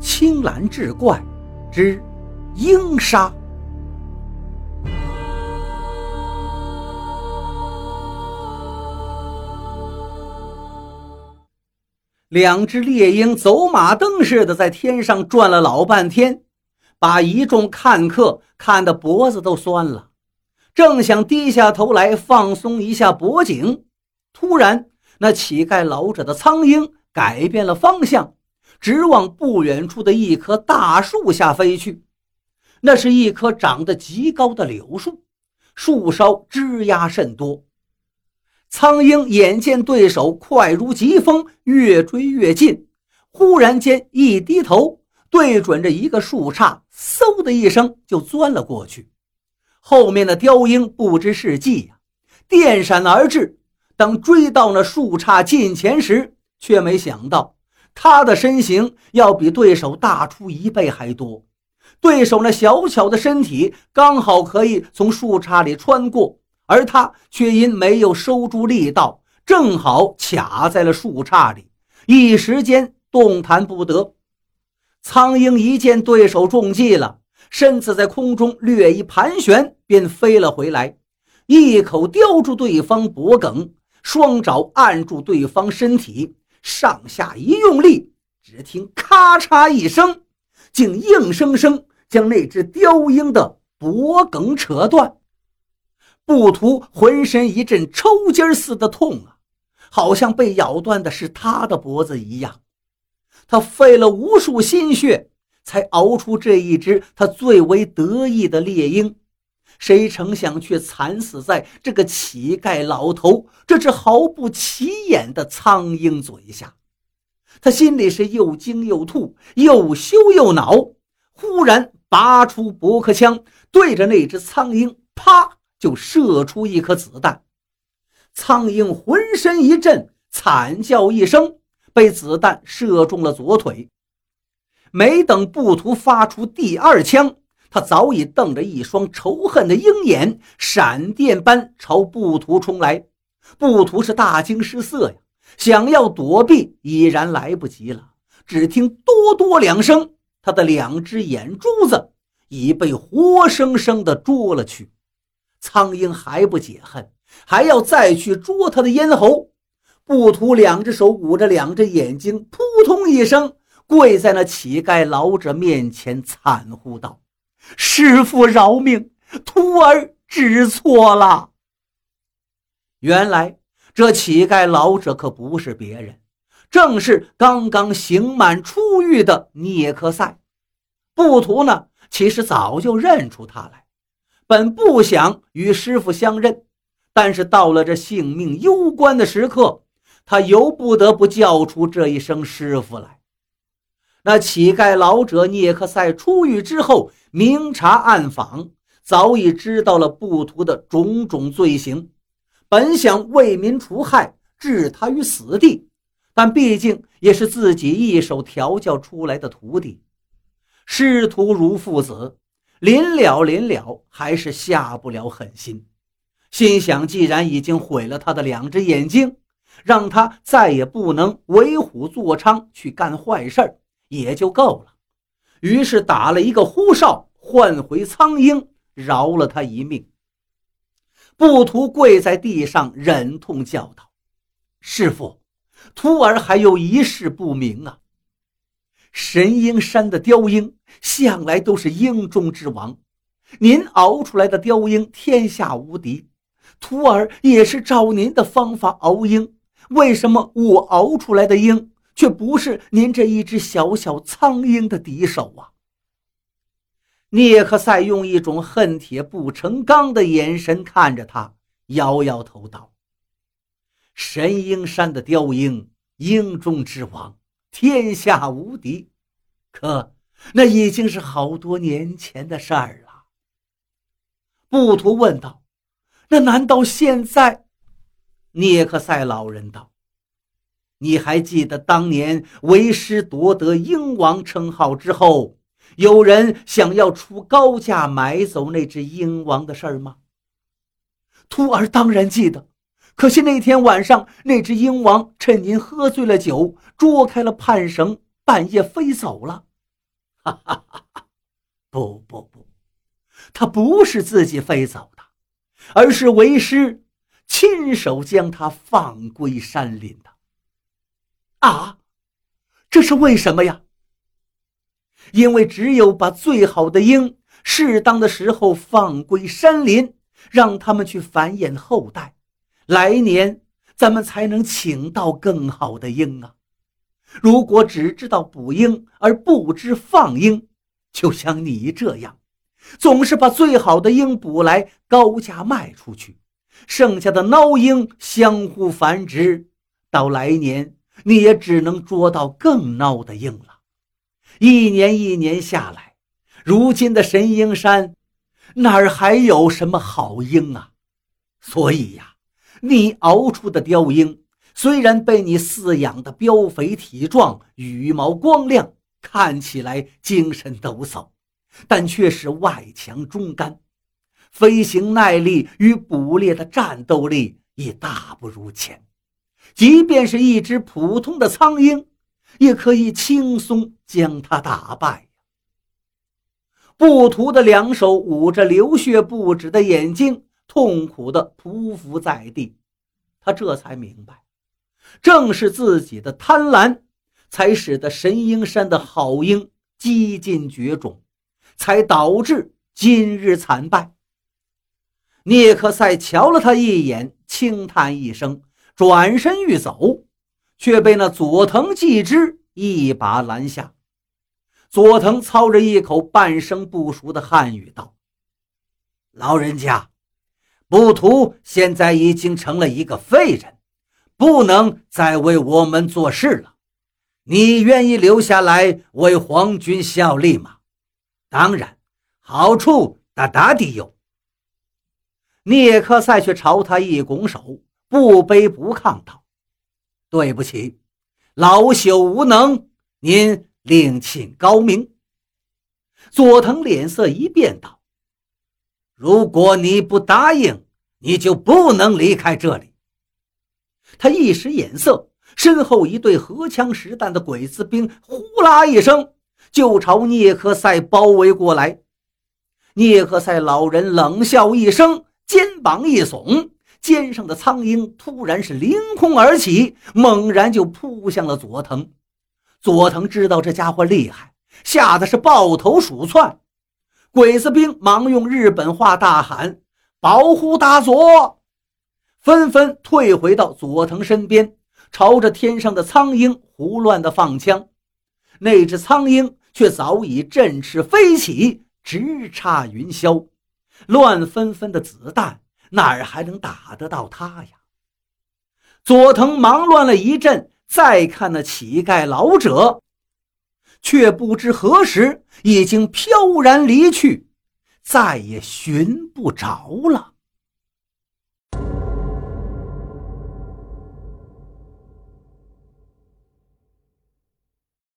青蓝志怪之鹰杀。两只猎鹰走马灯似的在天上转了老半天，把一众看客看得脖子都酸了。正想低下头来放松一下脖颈，突然，那乞丐老者的苍鹰改变了方向，直往不远处的一棵大树下飞去。那是一棵长得极高的柳树，树梢枝桠甚多。苍鹰眼见对手快如疾风，越追越近，忽然间一低头，对准着一个树杈，嗖的一声就钻了过去。后面的雕鹰不知是计呀，电闪而至。等追到那树杈近前时，却没想到他的身形要比对手大出一倍还多。对手那小巧的身体刚好可以从树杈里穿过。而他却因没有收住力道，正好卡在了树杈里，一时间动弹不得。苍鹰一见对手中计了，身子在空中略一盘旋，便飞了回来，一口叼住对方脖颈，双爪按住对方身体，上下一用力，只听咔嚓一声，竟硬生生将那只雕鹰的脖颈扯断。布图浑身一阵抽筋似的痛啊，好像被咬断的是他的脖子一样。他费了无数心血，才熬出这一只他最为得意的猎鹰，谁成想却惨死在这个乞丐老头这只毫不起眼的苍鹰嘴下。他心里是又惊又吐，又羞又恼。忽然拔出驳壳枪，对着那只苍鹰，啪！就射出一颗子弹，苍鹰浑身一震，惨叫一声，被子弹射中了左腿。没等布图发出第二枪，他早已瞪着一双仇恨的鹰眼，闪电般朝布图冲来。布图是大惊失色呀，想要躲避已然来不及了。只听“哆哆”两声，他的两只眼珠子已被活生生的捉了去。苍鹰还不解恨，还要再去捉他的咽喉。布图两只手捂着两只眼睛，扑通一声跪在那乞丐老者面前，惨呼道：“师傅饶命，徒儿知错了。”原来这乞丐老者可不是别人，正是刚刚刑满出狱的聂克赛。布图呢，其实早就认出他来。本不想与师傅相认，但是到了这性命攸关的时刻，他由不得不叫出这一声“师傅”来。那乞丐老者聂克赛出狱之后，明察暗访，早已知道了布图的种种罪行，本想为民除害，置他于死地，但毕竟也是自己一手调教出来的徒弟，师徒如父子。临了临了，还是下不了狠心，心想既然已经毁了他的两只眼睛，让他再也不能为虎作伥去干坏事也就够了。于是打了一个呼哨，唤回苍鹰，饶了他一命。不图跪在地上，忍痛叫道：“师傅，徒儿还有一事不明啊。”神鹰山的雕鹰向来都是鹰中之王，您熬出来的雕鹰天下无敌。徒儿也是照您的方法熬鹰，为什么我熬出来的鹰却不是您这一只小小苍鹰的敌手啊？聂克赛用一种恨铁不成钢的眼神看着他，摇摇头道：“神鹰山的雕鹰，鹰中之王。”天下无敌，可那已经是好多年前的事儿了。布图问道：“那难道现在？”涅克塞老人道：“你还记得当年为师夺得鹰王称号之后，有人想要出高价买走那只鹰王的事儿吗？”徒儿当然记得。可惜那天晚上，那只鹰王趁您喝醉了酒，捉开了判绳，半夜飞走了。哈哈哈哈！不不不，他不是自己飞走的，而是为师亲手将他放归山林的。啊，这是为什么呀？因为只有把最好的鹰，适当的时候放归山林，让他们去繁衍后代，来年咱们才能请到更好的鹰啊！如果只知道捕鹰而不知放鹰，就像你这样，总是把最好的鹰捕来高价卖出去，剩下的孬鹰相互繁殖，到来年你也只能捉到更孬的鹰了。一年一年下来，如今的神鹰山哪儿还有什么好鹰啊？所以呀，你熬出的雕鹰。虽然被你饲养的膘肥体壮、羽毛光亮，看起来精神抖擞，但却是外强中干，飞行耐力与捕猎的战斗力也大不如前。即便是一只普通的苍鹰，也可以轻松将它打败。布图的两手捂着流血不止的眼睛，痛苦地匍匐在地。他这才明白。正是自己的贪婪，才使得神鹰山的好鹰几近绝种，才导致今日惨败。聂克赛瞧了他一眼，轻叹一声，转身欲走，却被那佐藤继之一把拦下。佐藤操着一口半生不熟的汉语道：“老人家，布图现在已经成了一个废人。”不能再为我们做事了，你愿意留下来为皇军效力吗？当然，好处大大的有。聂克赛却朝他一拱手，不卑不亢道：“对不起，老朽无能，您另请高明。”佐藤脸色一变道：“如果你不答应，你就不能离开这里。”他一使眼色，身后一队荷枪实弹的鬼子兵呼啦一声就朝聂克赛包围过来。聂克赛老人冷笑一声，肩膀一耸，肩上的苍鹰突然是凌空而起，猛然就扑向了佐藤。佐藤知道这家伙厉害，吓得是抱头鼠窜。鬼子兵忙用日本话大喊：“保护大佐！”纷纷退回到佐藤身边，朝着天上的苍鹰胡乱的放枪。那只苍鹰却早已振翅飞起，直插云霄。乱纷纷的子弹哪儿还能打得到他呀？佐藤忙乱了一阵，再看那乞丐老者，却不知何时已经飘然离去，再也寻不着了。